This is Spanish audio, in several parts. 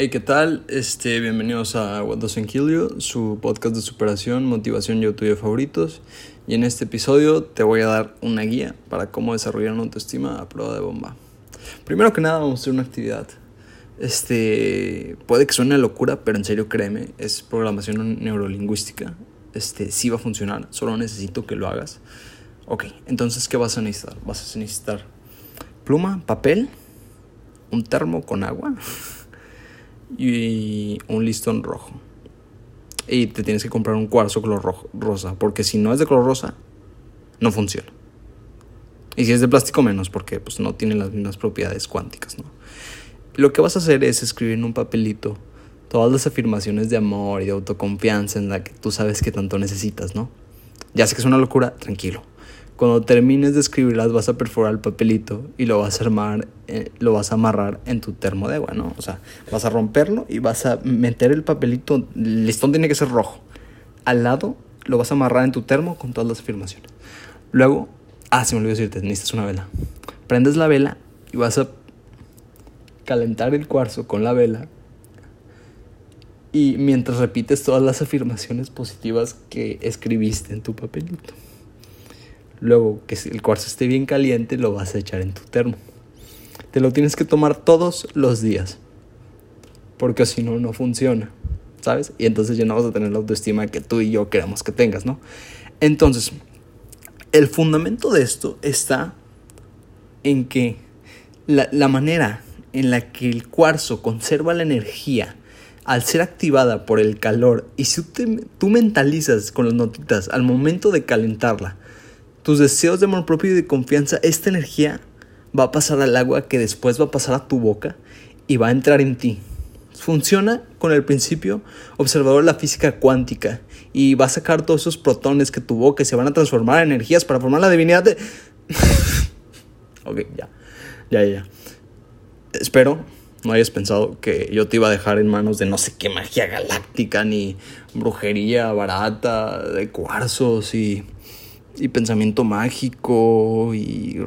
Hey, ¿qué tal? Este, bienvenidos a What Doesn't Kill You, su podcast de superación, motivación y autoayuda favoritos. Y en este episodio te voy a dar una guía para cómo desarrollar una autoestima a prueba de bomba. Primero que nada, vamos a hacer una actividad. Este, puede que suene locura, pero en serio créeme, es programación neurolingüística. Este, sí va a funcionar, solo necesito que lo hagas. Ok, entonces, ¿qué vas a necesitar? Vas a necesitar pluma, papel, un termo con agua y un listón rojo. Y te tienes que comprar un cuarzo color rojo, rosa, porque si no es de color rosa, no funciona. Y si es de plástico menos, porque pues no tiene las mismas propiedades cuánticas, ¿no? Lo que vas a hacer es escribir en un papelito todas las afirmaciones de amor y de autoconfianza en la que tú sabes que tanto necesitas, ¿no? Ya sé que es una locura, tranquilo. Cuando termines de escribirlas vas a perforar el papelito y lo vas a armar, eh, lo vas a amarrar en tu termo de agua, ¿no? O sea, vas a romperlo y vas a meter el papelito, el listón tiene que ser rojo. Al lado lo vas a amarrar en tu termo con todas las afirmaciones. Luego, ah, se me olvidó decirte, necesitas una vela. Prendes la vela y vas a calentar el cuarzo con la vela y mientras repites todas las afirmaciones positivas que escribiste en tu papelito. Luego, que el cuarzo esté bien caliente, lo vas a echar en tu termo. Te lo tienes que tomar todos los días. Porque si no, no funciona. ¿Sabes? Y entonces ya no vas a tener la autoestima que tú y yo queremos que tengas, ¿no? Entonces, el fundamento de esto está en que la, la manera en la que el cuarzo conserva la energía al ser activada por el calor y si tú mentalizas con las notitas al momento de calentarla, tus deseos de amor propio y de confianza, esta energía va a pasar al agua que después va a pasar a tu boca y va a entrar en ti. Funciona con el principio observador de la física cuántica y va a sacar todos esos protones que tu boca se van a transformar en energías para formar la divinidad de... ok, ya, ya, ya. Espero no hayas pensado que yo te iba a dejar en manos de no sé qué magia galáctica ni brujería barata de cuarzos y y pensamiento mágico y,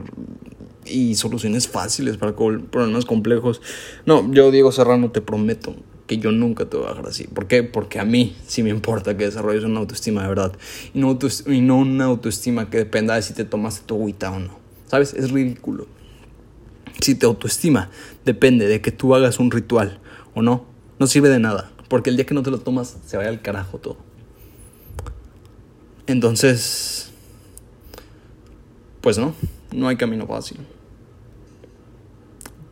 y soluciones fáciles para problemas complejos. No, yo Diego Serrano te prometo que yo nunca te voy a dejar así. ¿Por qué? Porque a mí sí me importa que desarrolles una autoestima de verdad y no, y no una autoestima que dependa de si te tomaste tu agüita o no. ¿Sabes? Es ridículo. Si te autoestima depende de que tú hagas un ritual o no, no sirve de nada. Porque el día que no te lo tomas, se vaya al carajo todo. Entonces, pues no, no hay camino fácil.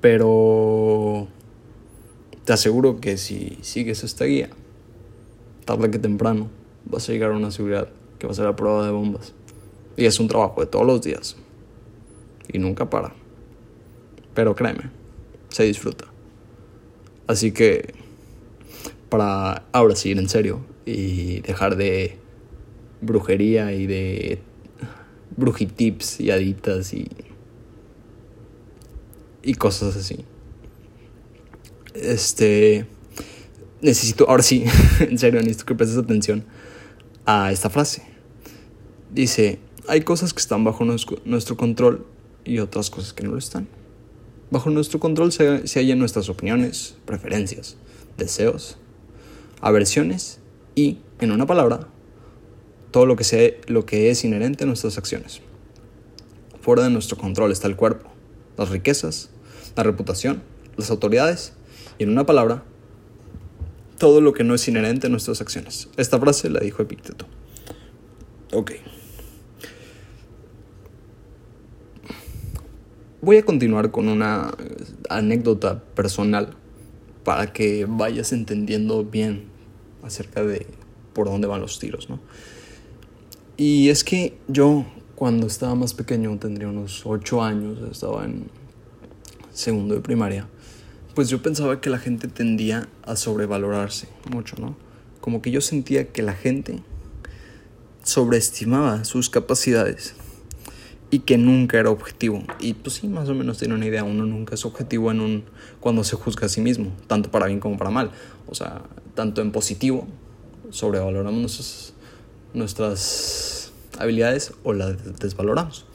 Pero te aseguro que si sigues esta guía, tarde que temprano, vas a llegar a una seguridad que va a ser la prueba de bombas. Y es un trabajo de todos los días. Y nunca para. Pero créeme, se disfruta. Así que, para ahora sí en serio y dejar de brujería y de brujitips y aditas y, y cosas así. Este. Necesito, ahora sí, en serio, necesito que prestes atención a esta frase. Dice: Hay cosas que están bajo nuestro control y otras cosas que no lo están. Bajo nuestro control se, se hallan nuestras opiniones, preferencias, deseos, aversiones y, en una palabra, todo lo que, sea, lo que es inherente a nuestras acciones. Fuera de nuestro control está el cuerpo, las riquezas, la reputación, las autoridades y en una palabra, todo lo que no es inherente a nuestras acciones. Esta frase la dijo Epicteto. Ok. Voy a continuar con una anécdota personal para que vayas entendiendo bien acerca de por dónde van los tiros, ¿no? Y es que yo, cuando estaba más pequeño, tendría unos 8 años, estaba en segundo de primaria, pues yo pensaba que la gente tendía a sobrevalorarse mucho, ¿no? Como que yo sentía que la gente sobreestimaba sus capacidades y que nunca era objetivo. Y pues sí, más o menos tiene una idea, uno nunca es objetivo en un cuando se juzga a sí mismo, tanto para bien como para mal. O sea, tanto en positivo, sobrevaloramos nuestros nuestras habilidades o las desvaloramos.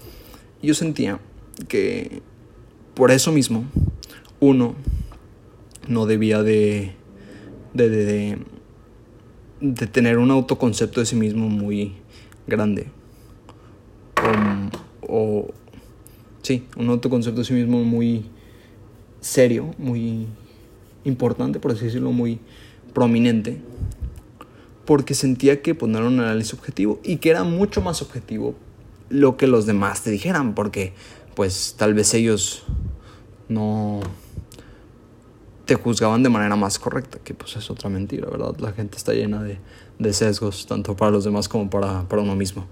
yo sentía que por eso mismo uno no debía de, de, de, de tener un autoconcepto de sí mismo muy grande. O, o, sí, un autoconcepto de sí mismo muy serio, muy importante, por así decirlo, muy prominente. Porque sentía que poner un análisis objetivo y que era mucho más objetivo lo que los demás te dijeran, porque pues tal vez ellos no te juzgaban de manera más correcta, que pues es otra mentira, ¿verdad? La gente está llena de, de sesgos, tanto para los demás como para, para uno mismo.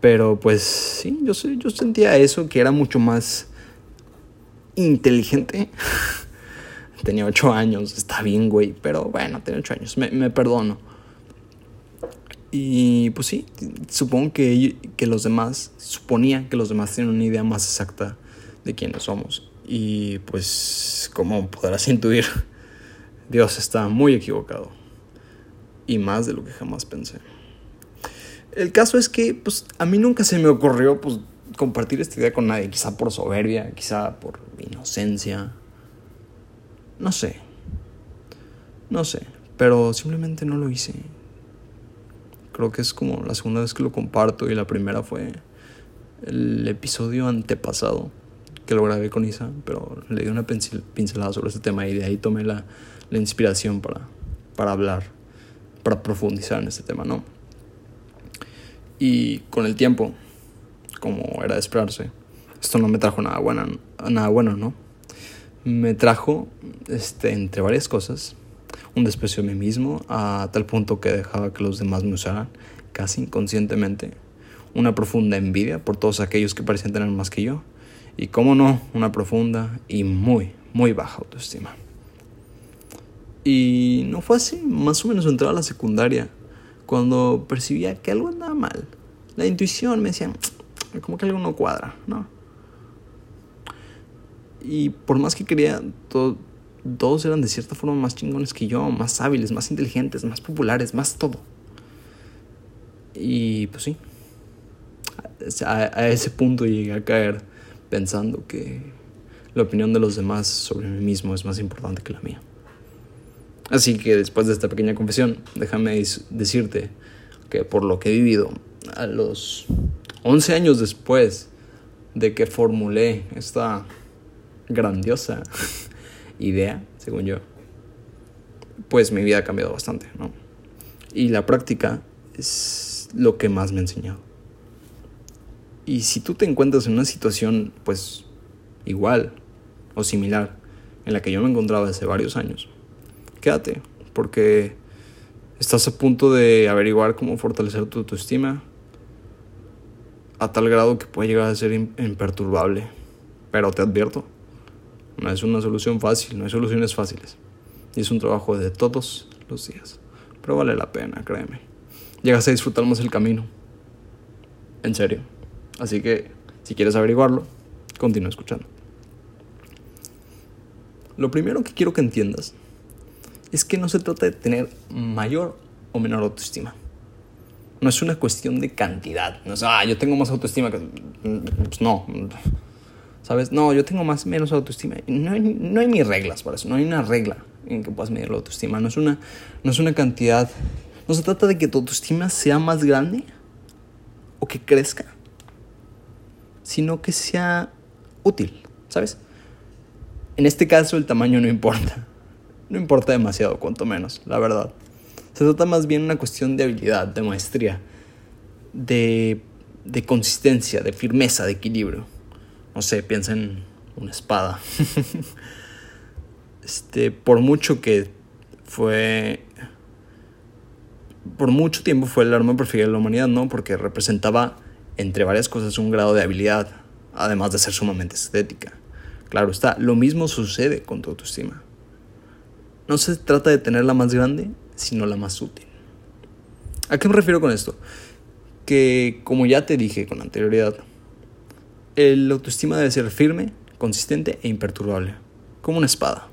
Pero pues sí, yo, yo sentía eso, que era mucho más inteligente. Tenía ocho años, está bien, güey, pero bueno, tenía ocho años, me, me perdono. Y pues sí, supongo que, que los demás, suponía que los demás tienen una idea más exacta de quiénes somos. Y pues, como podrás intuir, Dios está muy equivocado. Y más de lo que jamás pensé. El caso es que, pues, a mí nunca se me ocurrió, pues, compartir esta idea con nadie. Quizá por soberbia, quizá por inocencia. No sé. No sé. Pero simplemente no lo hice. Creo que es como la segunda vez que lo comparto y la primera fue el episodio antepasado que lo grabé con Isa, pero le di una pincelada sobre este tema y de ahí tomé la, la inspiración para, para hablar, para profundizar en este tema, ¿no? Y con el tiempo, como era de esperarse, esto no me trajo nada bueno, nada bueno, ¿no? Me trajo, este, entre varias cosas, un desprecio de mí mismo a tal punto que dejaba que los demás me usaran casi inconscientemente, una profunda envidia por todos aquellos que parecían tener más que yo, y cómo no, una profunda y muy, muy baja autoestima. Y no fue así, más o menos entraba a la secundaria, cuando percibía que algo andaba mal. La intuición me decía, como que algo no cuadra, ¿no? Y por más que quería, todos eran de cierta forma más chingones que yo, más hábiles, más inteligentes, más populares, más todo. Y pues sí, a ese punto llegué a caer pensando que la opinión de los demás sobre mí mismo es más importante que la mía. Así que después de esta pequeña confesión, déjame decirte que por lo que he vivido, a los 11 años después de que formulé esta grandiosa idea, según yo, pues mi vida ha cambiado bastante, ¿no? Y la práctica es lo que más me ha enseñado. Y si tú te encuentras en una situación, pues, igual o similar, en la que yo me encontraba hace varios años, quédate, porque estás a punto de averiguar cómo fortalecer tu autoestima a tal grado que puede llegar a ser imperturbable. Pero te advierto, no es una solución fácil, no hay soluciones fáciles. Y es un trabajo de todos los días. Pero vale la pena, créeme. Llegas a disfrutar más el camino. En serio. Así que, si quieres averiguarlo, continúa escuchando. Lo primero que quiero que entiendas es que no se trata de tener mayor o menor autoestima. No es una cuestión de cantidad. No es, ah, yo tengo más autoestima que... Pues no. ¿Sabes? No, yo tengo más menos autoestima. No hay, no hay ni reglas para eso. No hay una regla en que puedas medir la autoestima. No es una, no es una cantidad. No se trata de que tu autoestima sea más grande o que crezca sino que sea útil, ¿sabes? En este caso el tamaño no importa. No importa demasiado, cuanto menos, la verdad. Se trata más bien una cuestión de habilidad, de maestría, de, de consistencia, de firmeza, de equilibrio. No sé, piensa en una espada. este, por mucho que fue por mucho tiempo fue el arma preferida de la humanidad, ¿no? Porque representaba entre varias cosas, un grado de habilidad, además de ser sumamente estética. Claro está, lo mismo sucede con tu autoestima. No se trata de tener la más grande, sino la más útil. ¿A qué me refiero con esto? Que, como ya te dije con anterioridad, el autoestima debe ser firme, consistente e imperturbable, como una espada,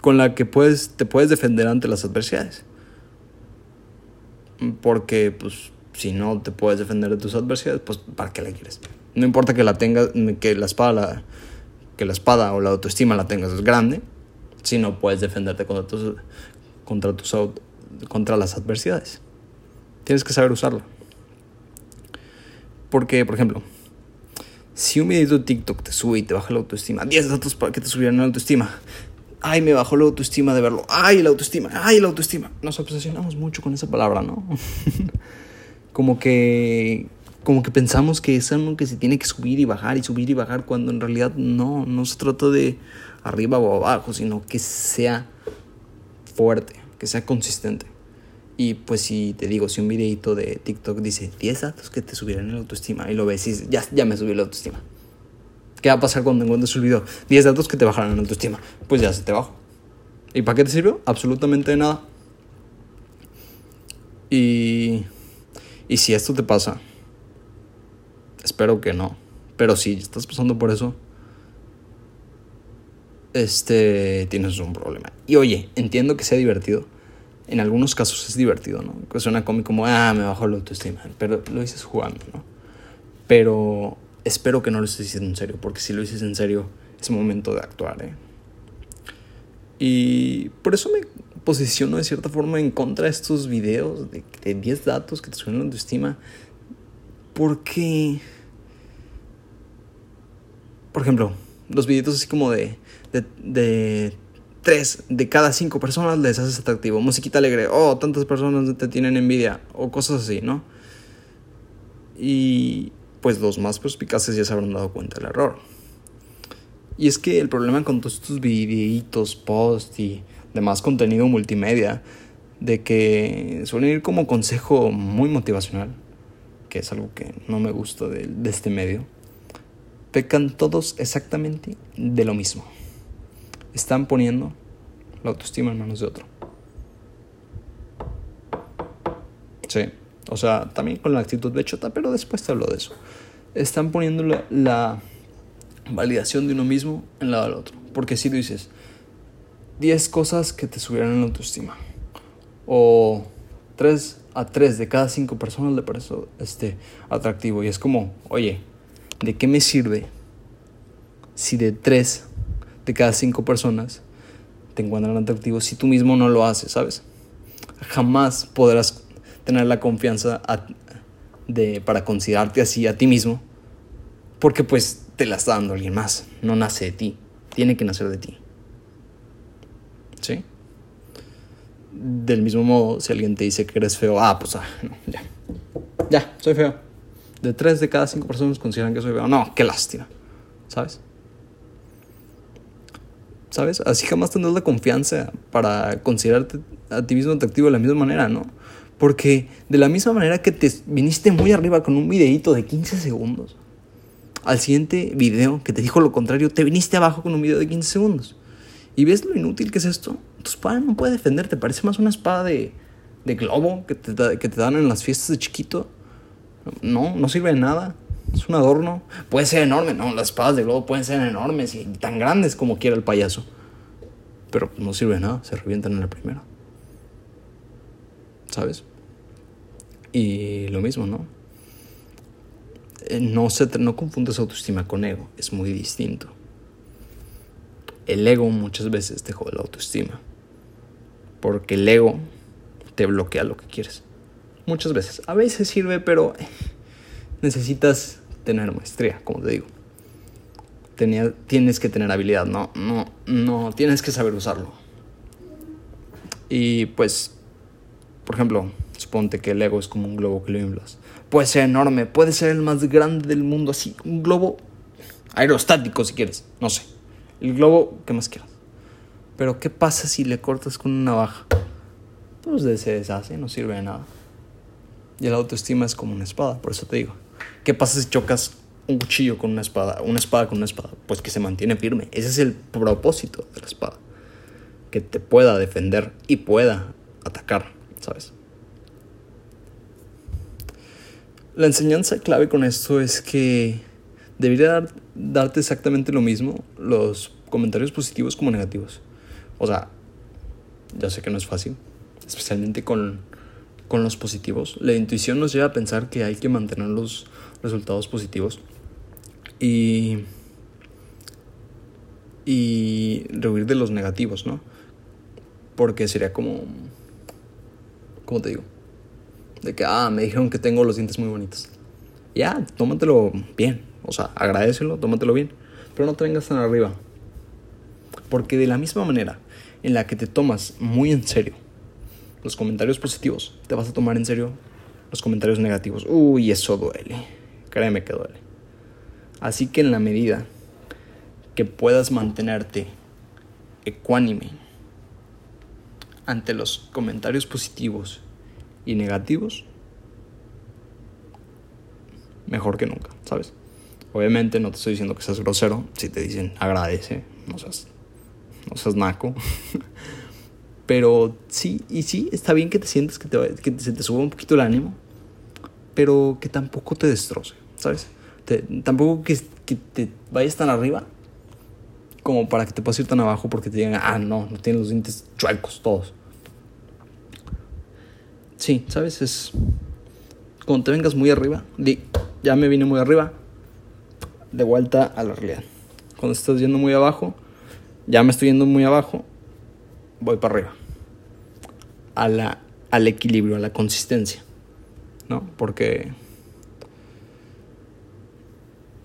con la que puedes, te puedes defender ante las adversidades. Porque, pues, si no te puedes defender de tus adversidades, pues ¿para qué la quieres? No importa que la tengas, que la espada, que la espada o la autoestima la tengas es grande, si no puedes defenderte contra tus, contra, tus, contra las adversidades. Tienes que saber usarlo. Porque, por ejemplo, si un video de TikTok te sube y te baja la autoestima, 10 datos para que te subieran la autoestima. Ay, me bajó la autoestima de verlo. Ay, la autoestima. Ay, la autoestima. Nos obsesionamos mucho con esa palabra, ¿no? como que como que pensamos que es algo que se tiene que subir y bajar y subir y bajar cuando en realidad no, no se trata de arriba o abajo, sino que sea fuerte, que sea consistente. Y pues si te digo, si un videito de TikTok dice 10 datos que te subirán la autoestima y lo ves y dices, ya, ya me subí la autoestima. ¿Qué va a pasar cuando encuentres el video? 10 datos que te bajarán la autoestima. Pues ya se te bajó. ¿Y para qué te sirvió? Absolutamente nada. Y, y si esto te pasa, espero que no. Pero si estás pasando por eso, este, tienes un problema. Y oye, entiendo que sea divertido. En algunos casos es divertido, ¿no? Suena cómico como, ah, me bajó la autoestima. Pero lo dices jugando, ¿no? Pero espero que no lo estés diciendo en serio, porque si lo dices en serio, es momento de actuar, ¿eh? Y por eso me posiciono de cierta forma en contra de estos videos de, de 10 datos que te suben la autoestima. Porque, por ejemplo, los videitos así como de, de tres de cada cinco personas les haces atractivo. Musiquita alegre, oh, tantas personas te tienen envidia, o cosas así, ¿no? Y pues los más perspicaces ya se habrán dado cuenta del error. Y es que el problema con todos estos videitos, posts y demás contenido multimedia, de que suelen ir como consejo muy motivacional, que es algo que no me gusta de, de este medio, pecan todos exactamente de lo mismo están poniendo la autoestima en manos de otro. Sí, o sea, también con la actitud de chota, pero después te hablo de eso. Están poniendo la, validación de uno mismo en lado del otro. Porque si tú dices 10 cosas que te subieran la autoestima, o 3 a 3 de cada 5 personas le parece este, atractivo, y es como, oye, ¿de qué me sirve si de 3 de cada cinco personas te encuentran atractivo si tú mismo no lo haces, ¿sabes? Jamás podrás tener la confianza de, para considerarte así a ti mismo, porque pues te la está dando alguien más, no nace de ti, tiene que nacer de ti. ¿Sí? Del mismo modo, si alguien te dice que eres feo, ah, pues ah, no, ya, ya, soy feo. De tres de cada cinco personas consideran que soy feo. No, qué lástima, ¿sabes? ¿Sabes? Así jamás tendrás la confianza para considerarte a ti mismo atractivo de la misma manera, ¿no? Porque de la misma manera que te viniste muy arriba con un videito de 15 segundos, al siguiente video que te dijo lo contrario, te viniste abajo con un video de 15 segundos. ¿Y ves lo inútil que es esto? Tu espada no puede defenderte, parece más una espada de, de globo que te, que te dan en las fiestas de chiquito. No, no sirve de nada. Es un adorno. Puede ser enorme, no, las espadas de globo pueden ser enormes y tan grandes como quiera el payaso. Pero no sirve de nada, se revientan en la primera. ¿Sabes? Y lo mismo, ¿no? Eh, no, se, no confundes autoestima con ego, es muy distinto. El ego muchas veces te jode la autoestima. Porque el ego te bloquea lo que quieres. Muchas veces. A veces sirve, pero necesitas tener maestría, como te digo. Tenía, tienes que tener habilidad, no, no, no, tienes que saber usarlo. Y pues, por ejemplo, suponte que el ego es como un globo que lo inflas. Puede ser enorme, puede ser el más grande del mundo, así, un globo aerostático si quieres, no sé. El globo que más quieras. Pero ¿qué pasa si le cortas con una navaja? Pues se deshace, no sirve de nada. Y la autoestima es como una espada, por eso te digo. ¿Qué pasa si chocas un cuchillo con una espada? Una espada con una espada. Pues que se mantiene firme. Ese es el propósito de la espada. Que te pueda defender y pueda atacar, ¿sabes? La enseñanza clave con esto es que debería darte exactamente lo mismo los comentarios positivos como negativos. O sea, ya sé que no es fácil, especialmente con, con los positivos. La intuición nos lleva a pensar que hay que mantener los resultados positivos. Y y rehuir de los negativos, ¿no? Porque sería como... ¿Cómo te digo? De que, ah, me dijeron que tengo los dientes muy bonitos. Ya, tómatelo bien. O sea, agradecelo, tómatelo bien. Pero no te vengas tan arriba. Porque de la misma manera en la que te tomas muy en serio los comentarios positivos, te vas a tomar en serio los comentarios negativos. Uy, eso duele. Créeme que duele. Así que en la medida que puedas mantenerte ecuánime ante los comentarios positivos y negativos, mejor que nunca, ¿sabes? Obviamente no te estoy diciendo que seas grosero, si te dicen agradece, no seas, no seas naco. Pero sí, y sí, está bien que te sientes que, te, que se te suba un poquito el ánimo, pero que tampoco te destroce, ¿sabes? tampoco que, que, te vayas tan arriba como para que te puedas ir tan abajo porque te digan, ah, no, no tienes los dientes chuecos todos. Sí, ¿sabes? Es. Cuando te vengas muy arriba, di, ya me vine muy arriba, de vuelta a la realidad. Cuando estás yendo muy abajo, ya me estoy yendo muy abajo, voy para arriba. A la, al equilibrio, a la consistencia. ¿No? Porque.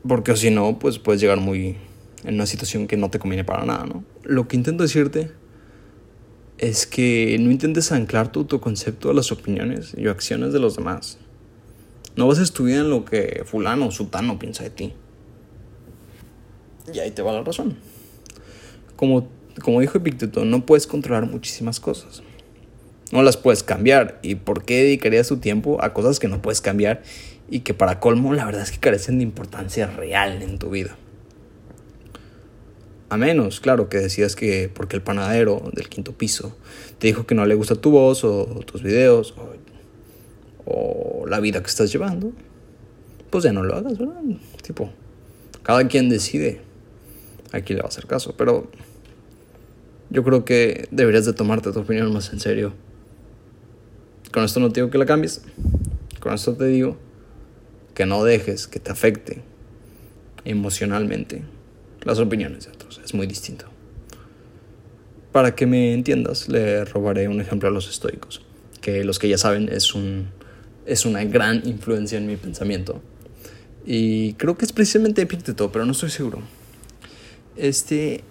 Porque si no, pues puedes llegar muy. en una situación que no te conviene para nada, ¿no? Lo que intento decirte es que no intentes anclar tu concepto a las opiniones y acciones de los demás. No vas a estudiar en lo que fulano o sutano piensa de ti. Y ahí te va la razón. Como como dijo Epicteto, no puedes controlar muchísimas cosas. No las puedes cambiar. ¿Y por qué dedicarías tu tiempo a cosas que no puedes cambiar y que para colmo la verdad es que carecen de importancia real en tu vida? A menos, claro, que decías que porque el panadero del quinto piso te dijo que no le gusta tu voz o tus videos o, o la vida que estás llevando, pues ya no lo hagas, ¿verdad? Tipo, cada quien decide a quién le va a hacer caso, pero yo creo que deberías de tomarte tu opinión más en serio. Con esto no te digo que la cambies. Con esto te digo que no dejes que te afecte emocionalmente las opiniones de otros. Es muy distinto. Para que me entiendas, le robaré un ejemplo a los estoicos, que los que ya saben es, un, es una gran influencia en mi pensamiento. Y creo que es precisamente Epicteto, pero no estoy seguro. Este,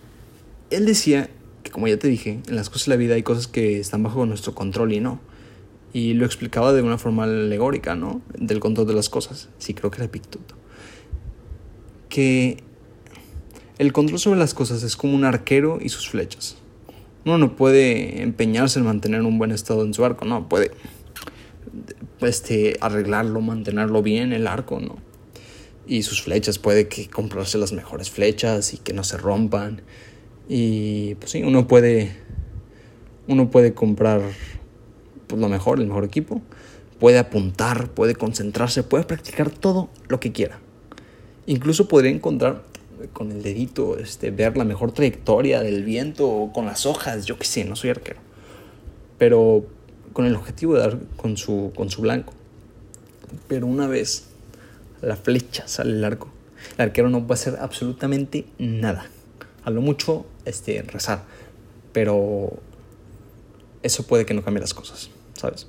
él decía como ya te dije, en las cosas de la vida hay cosas que están bajo nuestro control y no. Y lo explicaba de una forma alegórica, ¿no? Del control de las cosas. Sí, creo que era Epicteto. Que el control sobre las cosas es como un arquero y sus flechas. Uno no puede empeñarse en mantener un buen estado en su arco, no, puede este, arreglarlo, mantenerlo bien, el arco, ¿no? Y sus flechas, puede que comprarse las mejores flechas y que no se rompan y pues sí, uno puede, uno puede comprar pues, lo mejor, el mejor equipo, puede apuntar, puede concentrarse, puede practicar todo lo que quiera. Incluso podría encontrar con el dedito, este, ver la mejor trayectoria del viento o con las hojas, yo qué sé, no soy arquero. Pero con el objetivo de dar con su, con su blanco. Pero una vez la flecha sale el arco, el arquero no puede hacer absolutamente nada a lo mucho este, rezar. Pero eso puede que no cambie las cosas, ¿sabes?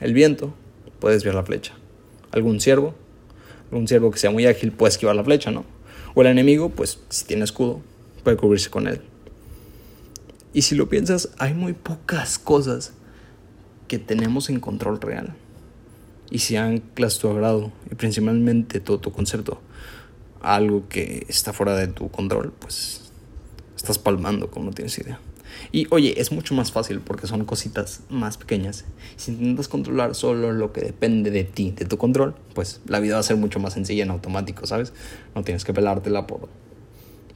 El viento puede desviar la flecha. Algún ciervo, algún ciervo que sea muy ágil puede esquivar la flecha, ¿no? O el enemigo, pues si tiene escudo, puede cubrirse con él. Y si lo piensas, hay muy pocas cosas que tenemos en control real. Y si anclas tu agrado y principalmente todo tu concepto algo que está fuera de tu control, pues estás palmando como no tienes idea. Y oye, es mucho más fácil porque son cositas más pequeñas. Si intentas controlar solo lo que depende de ti, de tu control, pues la vida va a ser mucho más sencilla en automático, ¿sabes? No tienes que pelártela por,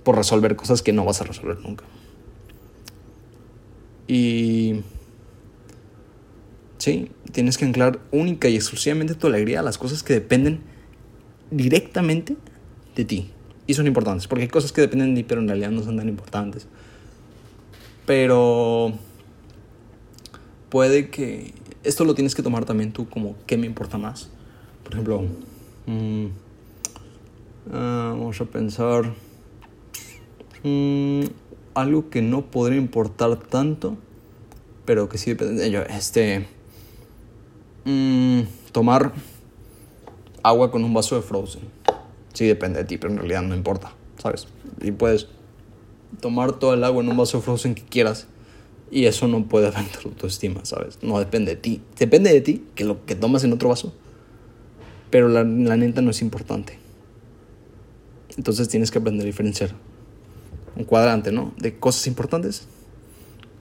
por resolver cosas que no vas a resolver nunca. Y... Sí, tienes que anclar única y exclusivamente tu alegría a las cosas que dependen directamente de ti. Y son importantes, porque hay cosas que dependen de ti, pero en realidad no son tan importantes. Pero puede que esto lo tienes que tomar también tú como qué me importa más. Por ejemplo, mm, ah, vamos a pensar Mm, algo que no podría importar tanto, pero que sí depende de ello. Este. Mm, tomar agua con un vaso de frozen. Sí depende de ti, pero en realidad no importa, ¿sabes? Y puedes tomar todo el agua en un vaso frozen que quieras. Y eso no puede afectar tu autoestima, ¿sabes? No depende de ti. Depende de ti que lo que tomas en otro vaso. Pero la, la neta no es importante. Entonces tienes que aprender a diferenciar un cuadrante, ¿no? De cosas importantes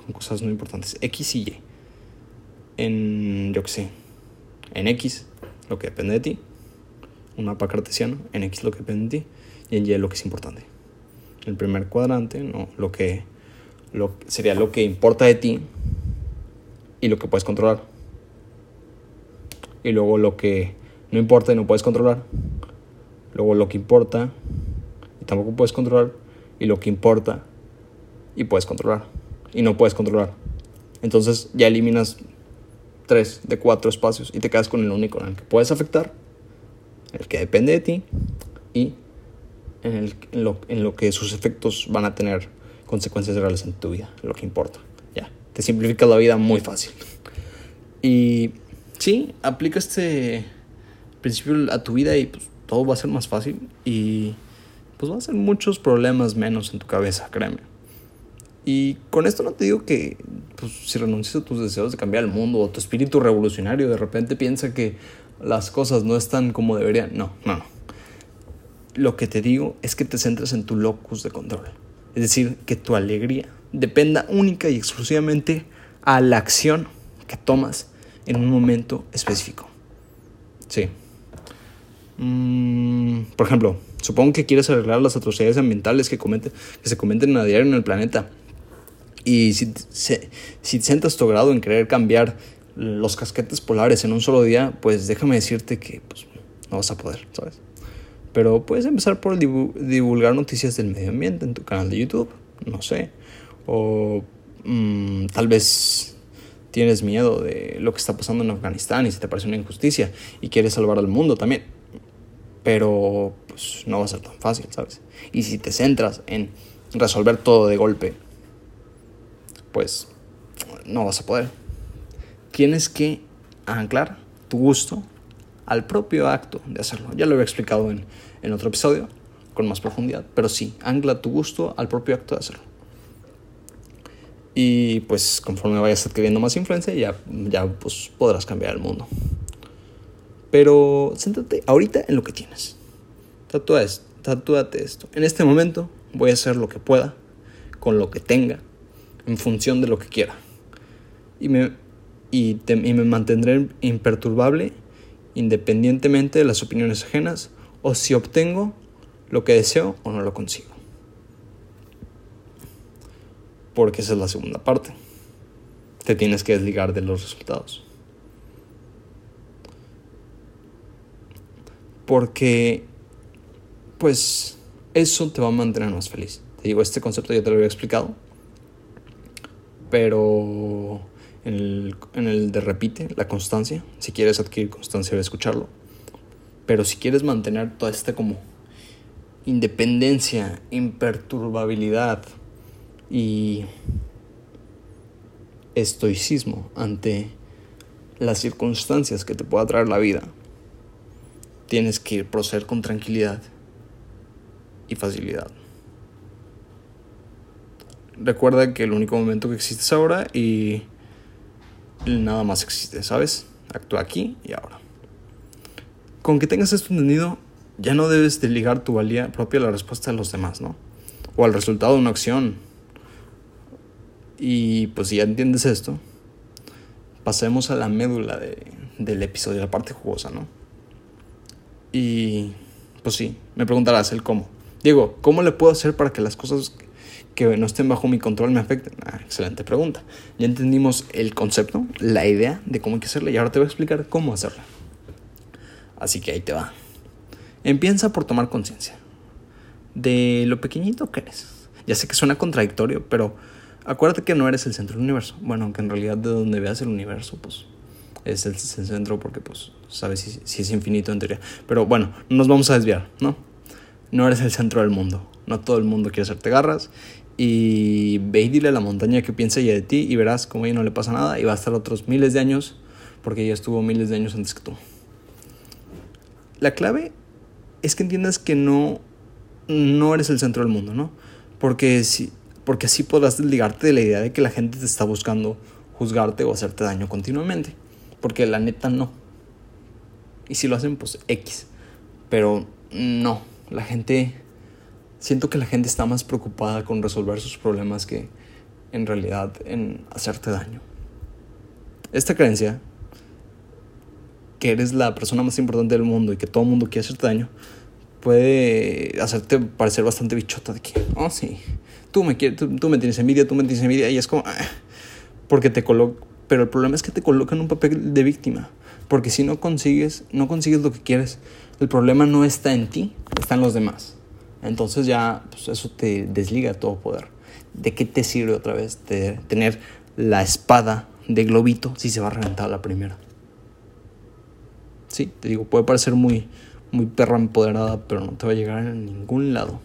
con cosas no importantes. X y Y. En, yo qué sé, en X, lo que depende de ti. Un mapa cartesiano, en X lo que depende de ti. Y en Y lo que es importante. El primer cuadrante, ¿no? Lo que lo, sería lo que importa de ti y lo que puedes controlar. Y luego lo que no importa y no puedes controlar. Luego lo que importa y tampoco puedes controlar. Y lo que importa y puedes controlar. Y no puedes controlar. Entonces ya eliminas tres de cuatro espacios y te quedas con el único en el que puedes afectar, el que depende de ti y en, el, en, lo, en lo que sus efectos van a tener consecuencias reales en tu vida, lo que importa. Ya, te simplifica la vida muy fácil. Y sí, aplica este principio a tu vida y pues todo va a ser más fácil y pues va a ser muchos problemas menos en tu cabeza, créeme. Y con esto no te digo que pues, si renuncias a tus deseos de cambiar el mundo o tu espíritu revolucionario de repente piensa que las cosas no están como deberían. No, no, no. Lo que te digo es que te centres en tu locus de control. Es decir, que tu alegría dependa única y exclusivamente a la acción que tomas en un momento específico. Sí. Mm, por ejemplo, supongo que quieres arreglar las atrocidades ambientales que, se cometen a diario en el planeta. Y si, te sientas tu grado en querer cambiar los casquetes polares en un solo día, pues déjame decirte que pues, no vas a poder, ¿sabes? Pero puedes empezar por divulgar noticias del medio ambiente en tu canal de YouTube, no sé. O mmm, tal vez tienes miedo de lo que está pasando en Afganistán y se te parece una injusticia y quieres salvar al mundo también. Pero pues no va a ser tan fácil, ¿sabes? Y si te centras en resolver todo de golpe, pues no vas a poder. Tienes que anclar tu gusto al propio acto de hacerlo. Ya lo había explicado en, en otro episodio con más profundidad, pero sí, ancla tu gusto al propio acto de hacerlo. Y pues conforme vayas adquiriendo más influencia, ya, ya pues, podrás cambiar el mundo. Pero céntrate ahorita en lo que tienes. Tatúa esto, tatúate esto. En este momento voy a hacer lo que pueda, con lo que tenga, en función de lo que quiera. Y me, y, y me mantendré imperturbable independientemente de las opiniones ajenas o si obtengo lo que deseo o no lo consigo. Porque esa es la segunda parte. Te tienes que desligar de los resultados. Porque, pues, eso te va a mantener más feliz. Te digo, este concepto ya te lo había explicado. Pero en el, de repite, la constancia, si quieres adquirir constancia de escucharlo. Pero si quieres mantener toda esta como independencia, imperturbabilidad y estoicismo ante las circunstancias que te pueda traer la vida, tienes que proceder con tranquilidad y facilidad. Recuerda que el único momento que existe es ahora y nada más existe, ¿sabes? Actúa aquí y ahora. Con que tengas esto entendido, ya no debes de ligar tu valía propia a la respuesta de los demás, ¿no? O al resultado de una acción. Y pues si ya entiendes esto, pasemos a la médula de, del episodio, la parte jugosa, ¿no? Y pues sí, me preguntarás el cómo. Diego, ¿cómo le puedo hacer para que las cosas que no estén bajo mi control me afecten? Ah, excelente pregunta. Ya entendimos el concepto, la idea de cómo hay que hacerla y ahora te voy a explicar cómo hacerla. Así que ahí te va. Empieza por tomar conciencia de lo pequeñito que eres. Ya sé que suena contradictorio, pero acuérdate que no eres el centro del universo. Bueno, aunque en realidad de donde veas el universo, pues es el, centro porque pues sabes si, es infinito en teoría. Pero bueno, no nos vamos a desviar, ¿no? No eres el centro del mundo. No todo el mundo quiere hacerte garras. Y ve y dile a la montaña que piensa ella de ti y verás cómo a ella no le pasa nada y va a estar otros miles de años porque ella estuvo miles de años antes que tú. La clave es que entiendas que no, no eres el centro del mundo, ¿no? Porque, si, porque así podrás desligarte de la idea de que la gente te está buscando juzgarte o hacerte daño continuamente. Porque la neta no. Y si lo hacen, pues X. Pero no, la gente... Siento que la gente está más preocupada con resolver sus problemas que en realidad en hacerte daño. Esta creencia, que eres la persona más importante del mundo y que todo el mundo quiere hacerte daño, puede hacerte parecer bastante bichota de que, oh sí, tú me, quieres, tú, me tienes envidia, tú me tienes envidia, y es como, ah", porque te coloca, pero el problema es que te colocan un papel de víctima, porque si no consigues, no consigues lo que quieres, el problema no está en ti, está en los demás. Entonces ya pues eso te desliga de todo poder. ¿De qué te sirve otra vez de tener la espada de globito si se va a reventar la primera? Sí, te digo, puede parecer muy, muy perra empoderada, pero no te va a llegar a ningún lado.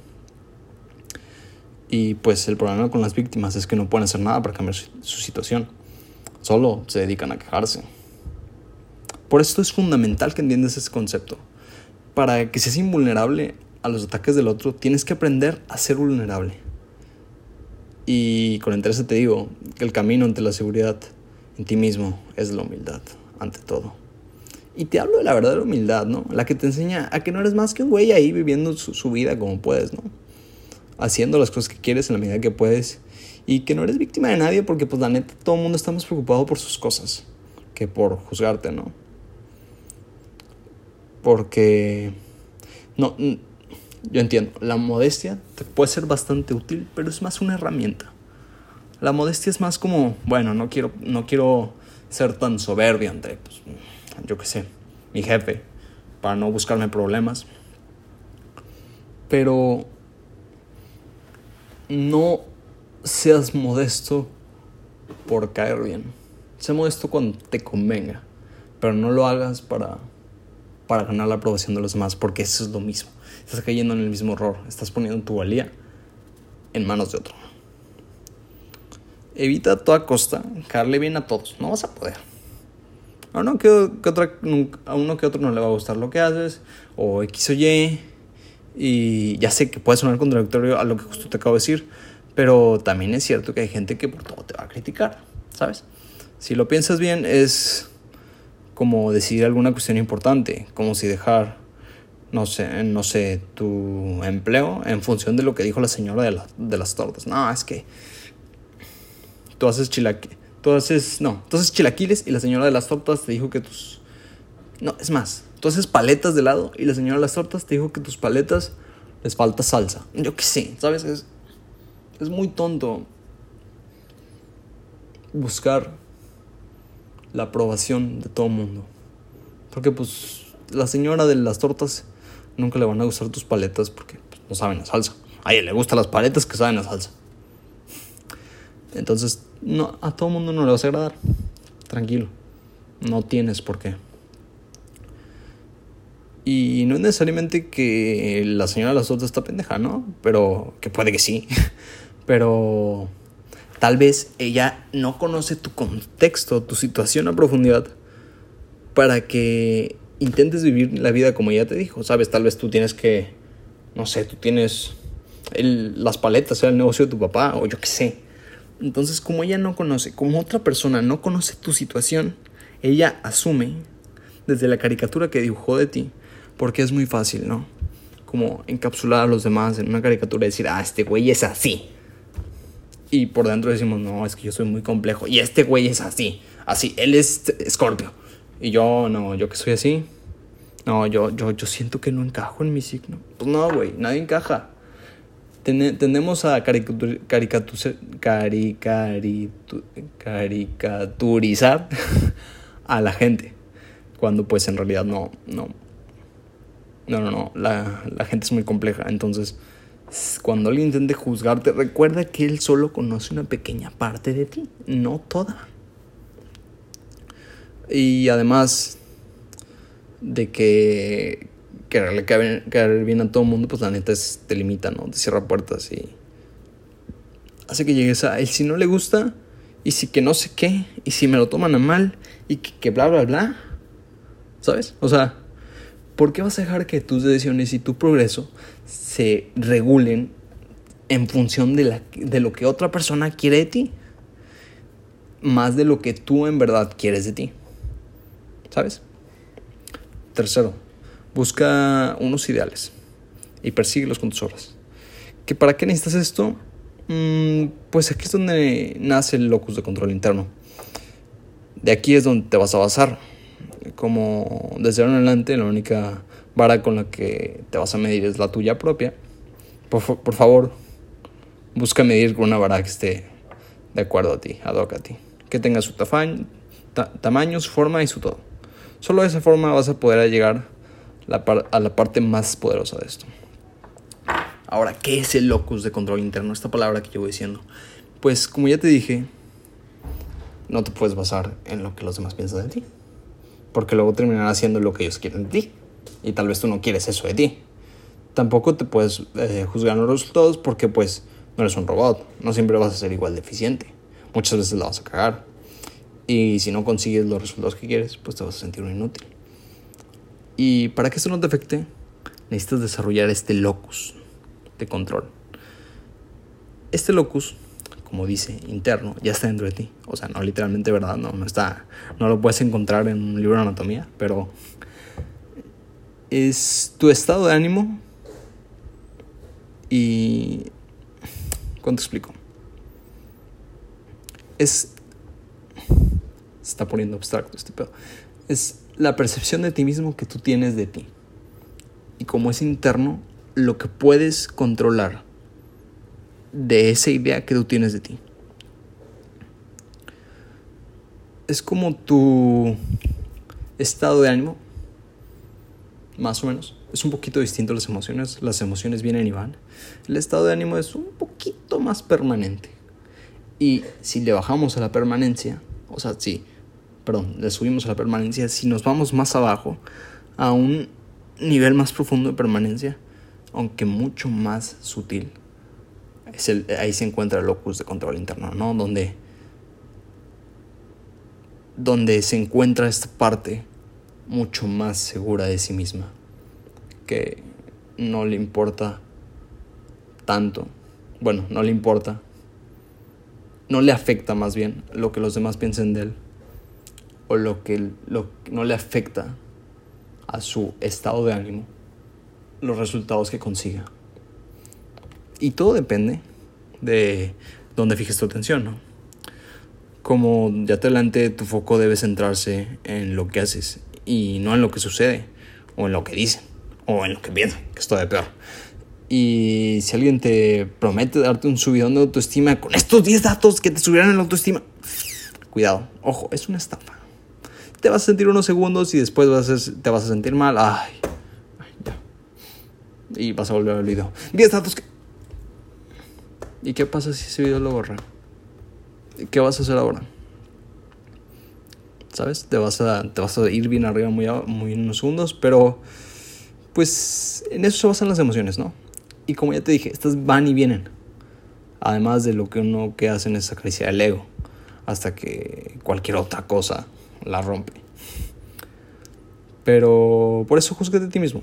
Y pues el problema con las víctimas es que no pueden hacer nada para cambiar su situación. Solo se dedican a quejarse. Por esto es fundamental que entiendas ese concepto. Para que seas invulnerable a los ataques del otro, tienes que aprender a ser vulnerable. Y con interés te digo que el camino ante la seguridad en ti mismo es la humildad, ante todo. Y te hablo de la verdadera humildad, ¿no? La que te enseña a que no eres más que un güey ahí viviendo su, su vida como puedes, ¿no? Haciendo las cosas que quieres en la medida que puedes. Y que no eres víctima de nadie porque, pues, la neta, todo el mundo está más preocupado por sus cosas que por juzgarte, ¿no? Porque... No, yo entiendo, la modestia te puede ser bastante útil, pero es más una herramienta. La modestia es más como, bueno, no quiero, no quiero ser tan soberbio ante, pues, yo qué sé, mi jefe, para no buscarme problemas. Pero no seas modesto por caer bien. Sé modesto cuando te convenga, pero no lo hagas para para ganar la aprobación de los demás, porque eso es lo mismo. Estás cayendo en el mismo error, estás poniendo tu valía en manos de otro. Evita a toda costa caerle bien a todos, no vas a poder. A uno que, otra, a uno que otro no le va a gustar lo que haces, o X o Y, y ya sé que puede sonar contradictorio a lo que justo te acabo de decir, pero también es cierto que hay gente que por todo te va a criticar, ¿sabes? Si lo piensas bien, es como decidir alguna cuestión importante, como si dejar, no sé, no sé, tu empleo en función de lo que dijo la señora de, de las tortas. No, es que tú haces chilaquiles, haces, no, haces chilaquiles y la señora de las tortas te dijo que tus, no, es más, haces paletas de lado y la señora de las tortas te dijo que tus paletas les falta salsa. Yo qué sé, ¿sabes? Es, es muy tonto buscar la aprobación de todo mundo. Porque pues la señora de las tortas nunca le van a gustar tus paletas porque pues, no saben la salsa. A ella le gustan las paletas que saben la salsa. Entonces, no, a todo el mundo no le vas a agradar. Tranquilo. No tienes por qué. Y no es necesariamente que la señora de las tortas está pendeja, ¿no? Pero que puede que sí. Pero Tal vez ella no conoce tu contexto, tu situación a profundidad, para que intentes vivir la vida como ella te dijo. Sabes, tal vez tú tienes que, no sé, tú tienes las paletas, el negocio de tu papá, o yo qué sé. Entonces, como ella no conoce, como otra persona no conoce tu situación, ella asume desde la caricatura que dibujó de ti, porque es muy fácil, ¿no? Como encapsular a los demás en una caricatura y decir, ah, este güey es así. Y por dentro decimos, no, es que yo soy muy complejo. Y este güey es así, así, él es escorpio. Y yo, no, yo que soy así. No, yo, yo, yo siento que no encajo en mi signo. Pues no, güey, nadie encaja. Tendemos a caricaturizar a la gente. Cuando pues en realidad no, no. No, no. La, la gente es muy compleja. Entonces cuando alguien intente juzgarte, recuerda que él solo conoce una pequeña parte de ti, no toda. Y además de que quererle caer, bien a todo mundo, pues la neta es, te limita, ¿no? Te cierra puertas y hace que llegues a él si no le gusta y si que no sé qué y si me lo toman a mal y que, que bla bla bla. ¿Sabes? O sea, ¿por qué vas a dejar que tus decisiones y tu progreso se regulen en función de, la, de lo que otra persona quiere de ti? Más de lo que tú en verdad quieres de ti. ¿Sabes? Tercero, busca unos ideales y persíguelos con tus obras. ¿Que ¿Para qué necesitas esto? Mm, pues aquí es donde nace el locus de control interno. De aquí es donde te vas a basar. Como desde ahora en adelante, la única vara con la que te vas a medir es la tuya propia. Por, favor, busca medir con una vara que esté de acuerdo a ti, ad a ti. Que tenga su tamaño, tamaño, su forma y su todo. Solo de esa forma vas a poder llegar a la parte más poderosa de esto. Ahora, ¿qué es el locus de control interno? Esta palabra que llevo diciendo. Pues como ya te dije, no te puedes basar en lo que los demás piensan de ti. Porque luego terminarán haciendo lo que ellos quieren de ti. Y tal vez tú no quieres eso de ti. Tampoco te puedes eh, juzgar los resultados porque pues no eres un robot. No siempre vas a ser igual de eficiente. Muchas veces la vas a cagar. Y si no consigues los resultados que quieres, pues te vas a sentir un inútil. Y para que esto no te afecte, necesitas desarrollar este locus de control. Este locus, como dice, interno, ya está dentro de ti. O sea, no literalmente, ¿verdad? No, no está. No lo puedes encontrar en un libro de anatomía, pero es tu estado de ánimo y. ¿Cuánto te explico? Es. Se está poniendo abstracto este pedo. Es la percepción de ti mismo que tú tienes de ti. Y como es interno, lo que puedes controlar de esa idea que tú tienes de ti. Es como tu estado de ánimo, más o menos. Es un poquito distinto a las emociones. Las emociones vienen y van. El estado de ánimo es un poquito más permanente. Y si le bajamos a la permanencia, o sea, si, perdón, le subimos a la permanencia, si nos vamos más abajo, a un nivel más profundo de permanencia, aunque mucho más sutil. Es el, ahí se encuentra el locus de control interno, ¿no? Donde, donde se encuentra esta parte mucho más segura de sí misma, que no le importa tanto, bueno, no le importa, no le afecta más bien lo que los demás piensen de él, o lo que lo, no le afecta a su estado de ánimo los resultados que consiga. Y todo depende de dónde fijes tu atención, ¿no? Como ya te adelante, tu foco debe centrarse en lo que haces y no en lo que sucede, o en lo que dicen, o en lo que piensan, que es todavía peor. Y si alguien te promete darte un subidón de autoestima con estos 10 datos que te subirán en la autoestima, cuidado, ojo, es una estafa. Te vas a sentir unos segundos y después vas a, te vas a sentir mal. Ay, y vas a volver al video. 10 datos que... ¿Y qué pasa si ese video lo borra? ¿Qué vas a hacer ahora? ¿Sabes? Te vas a, te vas a ir bien arriba muy, muy en unos segundos, pero pues en eso se basan las emociones, ¿no? Y como ya te dije, estas van y vienen. Además de lo que uno que hace en esa crisis del ego, hasta que cualquier otra cosa la rompe. Pero por eso juzgate a ti mismo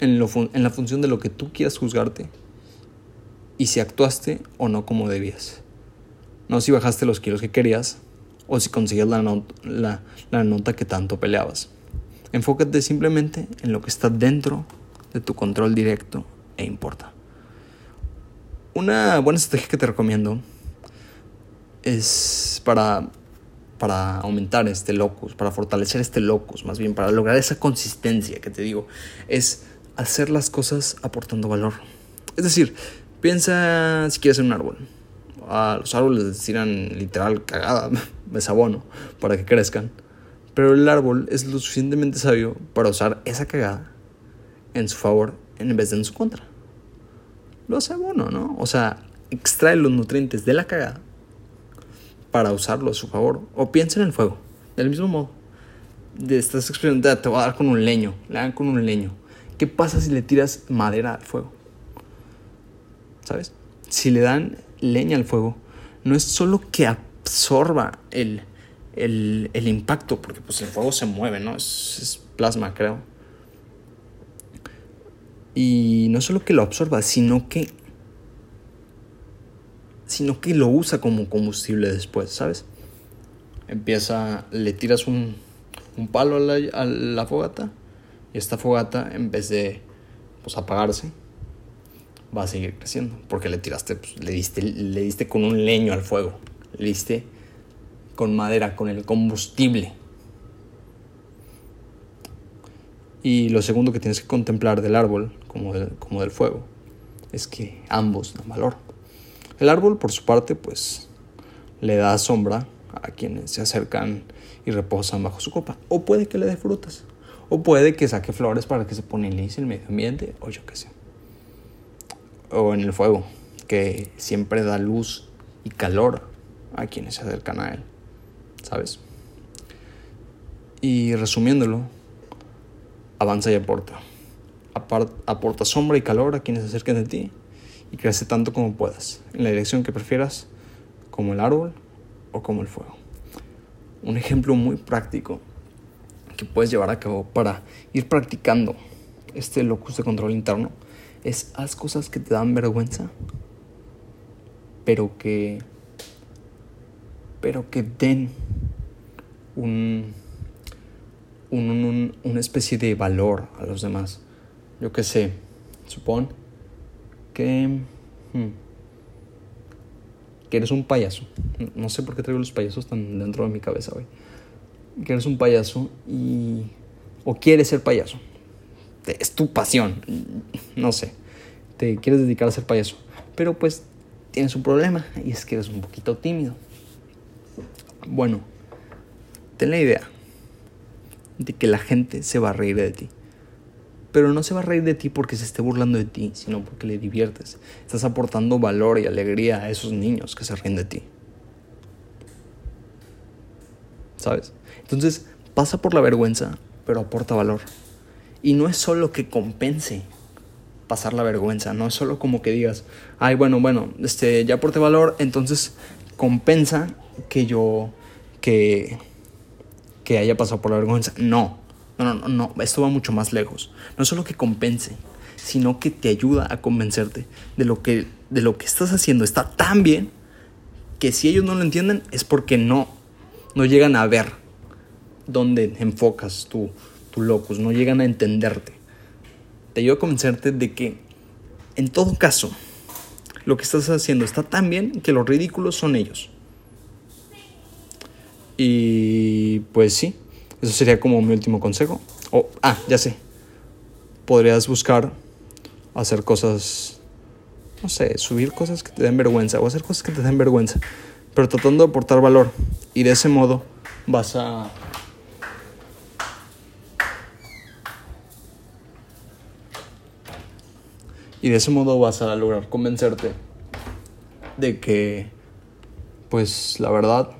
en, en la función de lo que tú quieras juzgarte y si actuaste o no como debías. No si bajaste los kilos que querías o si consigues la, la, la nota que tanto peleabas. Enfócate simplemente en lo que está dentro de tu control directo e importa. Una buena estrategia que te recomiendo es para, para aumentar este locus, para fortalecer este locus, más bien para lograr esa consistencia que te digo, es hacer las cosas aportando valor. Es decir, piensa si quieres ser un árbol. A los árboles les tiran literal cagada, abono para que crezcan. Pero el árbol es lo suficientemente sabio para usar esa cagada en su favor en vez de en su contra. Lo hace abono, ¿no? O sea, extrae los nutrientes de la cagada para usarlo a su favor. O piensa en el fuego, del mismo modo. de estas experimentando, te voy a dar con un leño, le dan con un leño. ¿Qué pasa si le tiras madera al fuego? ¿Sabes? Si le dan leña al fuego, no es solo que absorba el, el, el impacto, porque pues el fuego se mueve, ¿no? Es, es plasma, creo. Y no solo que lo absorba, sino que sino que lo usa como combustible después, ¿sabes? Empieza, le tiras un, un palo a la, a la, fogata y esta fogata en vez de pues, apagarse va a seguir creciendo porque le tiraste, pues, le, diste, le diste con un leño al fuego, le diste con madera, con el combustible. Y lo segundo que tienes que contemplar del árbol, como, como del fuego, es que ambos dan valor. El árbol, por su parte, pues le da sombra a quienes se acercan y reposan bajo su copa. O puede que le dé frutas. O puede que saque flores para que se polinice el medio ambiente, o yo qué sé. O en el fuego, que siempre da luz y calor a quienes se acercan a él. ¿Sabes? Y resumiéndolo, avanza y aporta. aporta sombra y calor a quienes se acerquen de ti y crece tanto como puedas, en la dirección que prefieras, como el árbol o como el fuego. Un ejemplo muy práctico que puedes llevar a cabo para ir practicando este locus de control interno es haz cosas que te dan vergüenza, pero que pero que den un, un, una especie de valor a los demás. Yo qué sé, supón que... Hmm, que eres un payaso. No sé por qué traigo los payasos tan dentro de mi cabeza hoy. Que eres un payaso y... o quieres ser payaso. Es tu pasión. No sé. Te quieres dedicar a ser payaso. Pero pues tienes un problema y es que eres un poquito tímido. Bueno, ten la idea de que la gente se va a reír de ti. Pero no se va a reír de ti porque se esté burlando de ti, sino porque le diviertes. Estás aportando valor y alegría a esos niños que se ríen de ti. ¿Sabes? Entonces, pasa por la vergüenza, pero aporta valor. Y no es solo que compense pasar la vergüenza, no es solo como que digas, ay, bueno, bueno, este, ya aporté valor, entonces compensa que yo, que, que haya pasado por la vergüenza. No, no, no, no, esto va mucho más lejos. No solo que compense, sino que te ayuda a convencerte de lo que, de lo que estás haciendo está tan bien que si ellos no lo entienden es porque no, no llegan a ver dónde enfocas tu, tu locus, no llegan a entenderte. Te ayuda a convencerte de que, en todo caso, lo que estás haciendo está tan bien que los ridículos son ellos. Y pues sí, eso sería como mi último consejo. O, ah, ya sé. Podrías buscar hacer cosas, no sé, subir cosas que te den vergüenza o hacer cosas que te den vergüenza, pero tratando de aportar valor. Y de ese modo vas a... Y de ese modo vas a lograr convencerte de que, pues la verdad,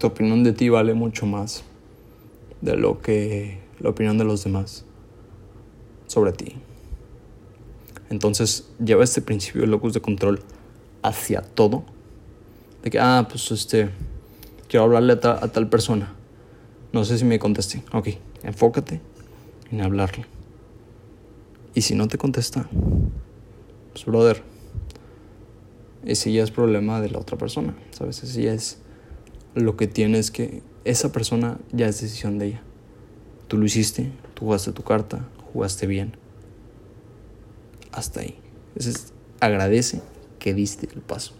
tu opinión de ti vale mucho más de lo que la opinión de los demás sobre ti. Entonces lleva este principio de locus de control hacia todo. De que, ah, pues este, quiero hablarle a, a tal persona. No sé si me conteste. Ok, enfócate en hablarle. Y si no te contesta, pues brother, ese ya es problema de la otra persona, ¿sabes? Ese ya es lo que tienes que... Esa persona ya es decisión de ella. Tú lo hiciste, tú jugaste tu carta, jugaste bien. Hasta ahí. Entonces, agradece que diste el paso.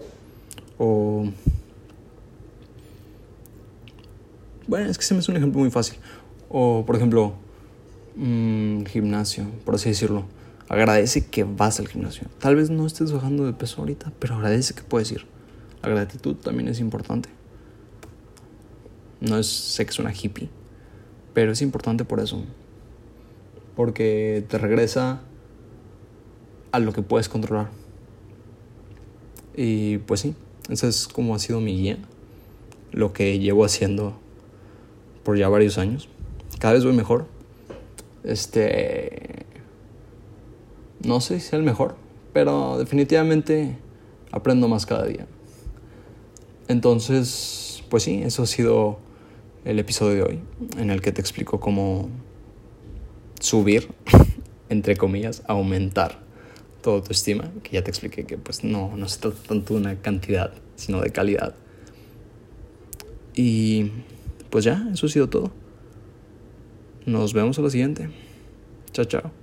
O... Bueno, es que se me hace un ejemplo muy fácil. O, por ejemplo, mmm, gimnasio, por así decirlo. Agradece que vas al gimnasio. Tal vez no estés bajando de peso ahorita, pero agradece que puedes ir. La gratitud también es importante. No es, sé que es una hippie, pero es importante por eso. Porque te regresa a lo que puedes controlar. Y pues sí, esa es como ha sido mi guía. Lo que llevo haciendo por ya varios años. Cada vez voy mejor. Este... No sé si sea el mejor, pero definitivamente aprendo más cada día. Entonces, pues sí, eso ha sido el episodio de hoy, en el que te explico cómo subir, entre comillas, aumentar tu autoestima, que ya te expliqué que pues no, no se trata tanto de una cantidad, sino de calidad. Y pues ya, eso ha sido todo. Nos vemos a la siguiente. Chao, chao.